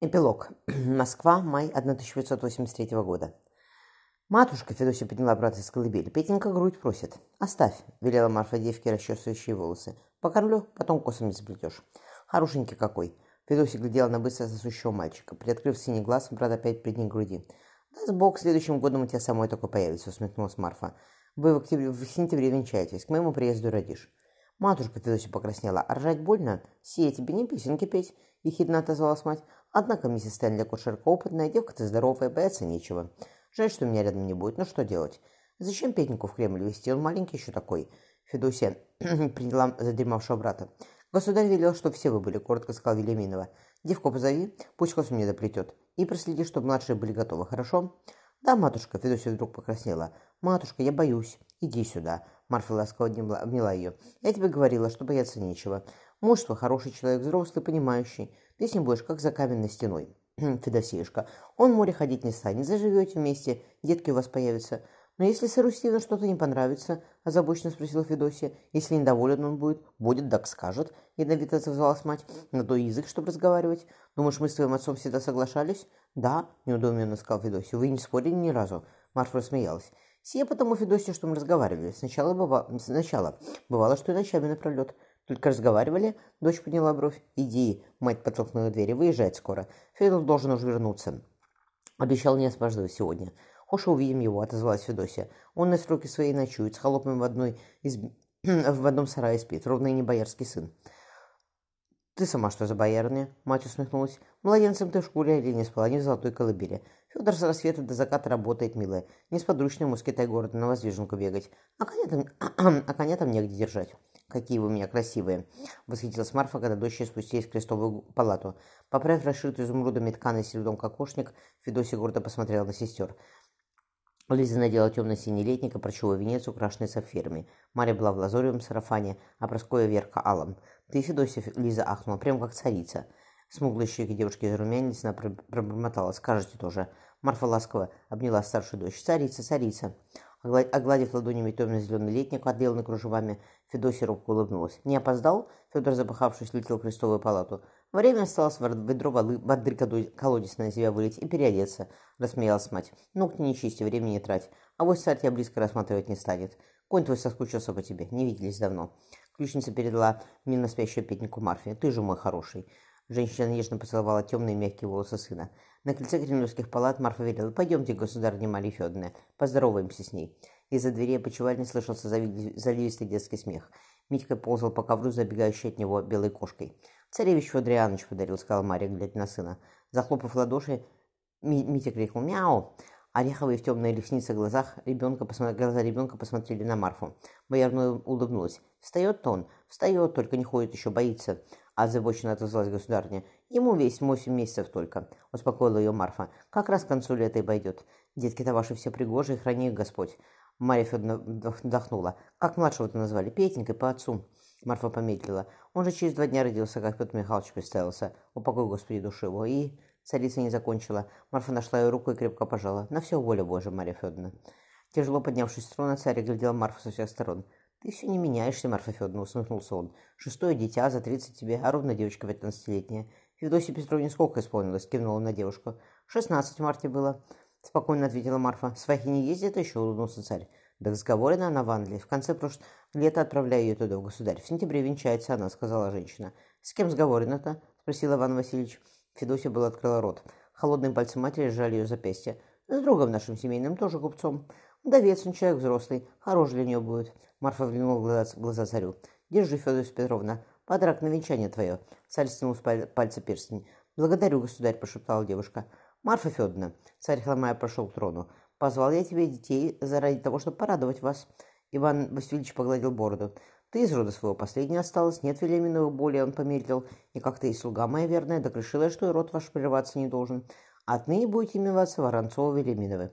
Эпилог. Москва, май 1983 года. «Матушка!» — Федосия подняла брата из колыбели. «Петенька грудь просит». «Оставь!» — велела Марфа девке, расчесывающей волосы. «Покормлю, потом косы мне заплетешь». «Хорошенький какой!» Федосия глядела на быстро сосущего мальчика. Приоткрыв синий глаз, брат опять приник к груди. «Даст Бог, следующим годом у тебя самой такой появится», — усмехнулась Марфа. «Вы в, октябре, в сентябре венчаетесь, к моему приезду родишь». «Матушка», — Федосия покраснела, — «а рожать больно? Сия тебе не песенки петь», — ехидно отозвалась мать. «Однако миссис Стэнли кушерка опытная, девка-то здоровая, бояться нечего. Жаль, что меня рядом не будет, ну что делать? Зачем Петнику в Кремль вести? Он маленький еще такой». Федосия приняла задремавшего брата. «Государь велел, чтобы все вы были», — коротко сказал Велиминова. «Девку позови, пусть косу мне доплетет. И проследи, чтобы младшие были готовы, хорошо?» «Да, матушка», — Федосия вдруг покраснела. «Матушка, я боюсь. Иди сюда». Марфа ласково обняла ее. «Я тебе говорила, что бояться нечего. Муж твой хороший человек, взрослый, понимающий. Ты с ним будешь как за каменной стеной. Федосеюшка, он море ходить не станет. Заживете вместе, детки у вас появятся. Но если Стивену что-то не понравится, озабоченно спросила Федосия, если недоволен он будет, будет, так скажет, ядовито отозвалась мать, на то язык, чтобы разговаривать. Думаешь, мы с твоим отцом всегда соглашались? Да, неудуменно сказал Федосия. Вы не спорили ни разу. Марфа рассмеялась. Сие потому, Федосия, что мы разговаривали. Сначала, быва... Сначала бывало, что и ночами напролет. Только разговаривали, дочь подняла бровь. Иди, мать подтолкнула двери, выезжать скоро. Федор должен уже вернуться. Обещал не опаздывать сегодня. Хоша увидим его, отозвалась Федосия. Он на сроки своей ночует, с холопами в одной из... в одном сарае спит, ровно и не боярский сын. «Ты сама что за боярня?» — мать усмехнулась. «Младенцем ты в школе или не спала, не в золотой колыбели. Федор с рассвета до заката работает, милая. Несподручно ему с Китай-города на воздвиженку бегать. А коня, там, а коня там негде держать». «Какие вы у меня красивые!» — восхитилась Марфа, когда дочери спустились в крестовую палату. Поправив расшитый изумрудами тканый середом кокошник, Федосия гордо посмотрела на сестер. Лиза надела темно-синий летник и парчевой венец, украшенный сапфирами. Марья была в лазоревом сарафане, а Проскоя Верка алом. «Ты, Федосия!» — Лиза ахнула, прям как царица. Смуглые щеки девушки зарумянились, она пробормотала. «Скажете тоже». Марфа ласково обняла старшую дочь. «Царица, царица!» Огладив ладонями темно-зеленый летник, отделанный кружевами, Федосия робко улыбнулась. «Не опоздал?» Федор, запахавшись, летел в крестовую палату. «Время осталось ведро воды колодец на себя вылить и переодеться», — рассмеялась мать. «Ногти не чисти, времени не трать. А вот царь тебя близко рассматривать не станет. Конь твой соскучился по тебе, не виделись давно». Ключница передала мимо спящую петнику Марфе. «Ты же мой хороший». Женщина нежно поцеловала темные мягкие волосы сына. На крыльце кремлевских палат Марфа велела «Пойдемте, государыня Марья Федоровна, поздороваемся с ней». Из-за двери опочивальни слышался заливистый детский смех. Митька ползал по ковру, забегающей от него белой кошкой. «Царевич Федорианович подарил», — сказала Марья, глядя на сына. Захлопав ладоши, Митя крикнул «Мяу!». Ореховые в темной реснице глазах ребенка глаза ребенка посмотрели на Марфу. Боярная улыбнулась. «Встает-то он, встает, только не ходит еще, боится озабоченно отозвалась государня. «Ему весь восемь месяцев только», — успокоила ее Марфа. «Как раз к концу лета и пойдет. Детки-то ваши все пригожие, храни их Господь». Марья Федоровна вздохнула. «Как младшего-то назвали? Петенькой по отцу». Марфа помедлила. «Он же через два дня родился, как Петр Михайлович представился. Упокой, Господи, души его». И царица не закончила. Марфа нашла ее руку и крепко пожала. «На все воля Божия, Марья Федоровна». Тяжело поднявшись с трона, царь глядел Марфу со всех сторон. «Ты все не меняешься, Марфа Федоровна», — усмехнулся он. «Шестое дитя, за тридцать тебе, а ровно девочка пятнадцатилетняя». Федосия Петровне сколько исполнилось?» — кивнула на девушку. «Шестнадцать в марте было», — спокойно ответила Марфа. «Свахи не ездит еще?» — улыбнулся царь. «Да разговорена она в Англии. В конце прошлого лета отправляю ее туда, в государь. В сентябре венчается она», — сказала женщина. «С кем сговорена-то?» — спросил Иван Васильевич. Федосия была открыла рот. Холодные пальцы матери сжали ее запястье. «С другом нашим семейным, тоже купцом. Удовец, он человек взрослый. Хорош для нее будет». Марфа взглянула в глаза, в глаза царю. «Держи, Федосия Петровна, подарок на венчание твое». Царь стянул с пальца перстень. «Благодарю, государь», – прошептала девушка. «Марфа Федоровна», – царь хломая прошел к трону, – «позвал я тебе детей заради того, чтобы порадовать вас». Иван Васильевич погладил бороду. «Ты из рода своего последнего осталась, нет Велиминого боли», – он помедлил. «И как ты и слуга моя верная, докрешила, что и род ваш прерываться не должен. Отныне будете именоваться Воронцова-Велиминовы».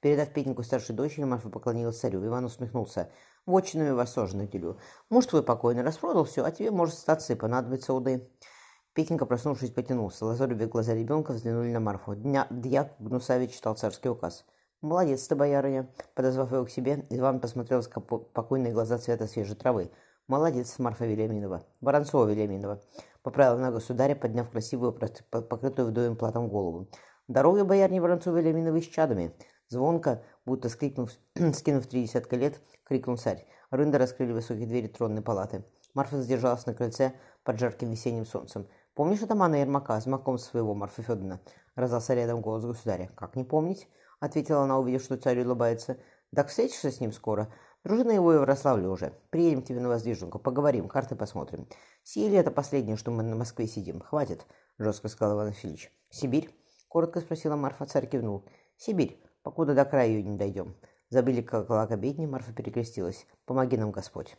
Передав петнику старшей дочери, Марфа поклонилась царю. Иван усмехнулся. «Вотчинами вас тоже наделю. Муж твой покойно распродал все, а тебе, может, статься и понадобится уды». Петенька, проснувшись, потянулся. Лазоревые глаза ребенка взглянули на Марфу. Дня, дьяк Гнусавич читал царский указ. «Молодец ты, боярыня!» Подозвав его к себе, Иван посмотрел в покойные глаза цвета свежей травы. «Молодец, Марфа Вильяминова. Воронцова Вильяминова». поправила на государя, подняв красивую, покрытую вдовым платом голову. «Дороги, боярни Воронцовы Ляминовы с чадами!» Звонко, будто скрикнув, скинув три десятка лет, крикнул царь. Рында раскрыли высокие двери тронной палаты. Марфа задержалась на крыльце под жарким весенним солнцем. «Помнишь атамана Ермака, знакомца своего, Марфа Федоровна?» — раздался рядом голос государя. «Как не помнить?» — ответила она, увидев, что царь улыбается. «Так встретишься с ним скоро. Дружина его и в Ярославле уже. Приедем к тебе на воздвиженку, поговорим, карты посмотрим. Сие это последнее, что мы на Москве сидим. Хватит», — жестко сказал Иван Васильевич. «Сибирь?» — коротко спросила Марфа. Царь кивнул. «Сибирь, покуда до края ее не дойдем». Забили колокола к обедне, Марфа перекрестилась. «Помоги нам, Господь».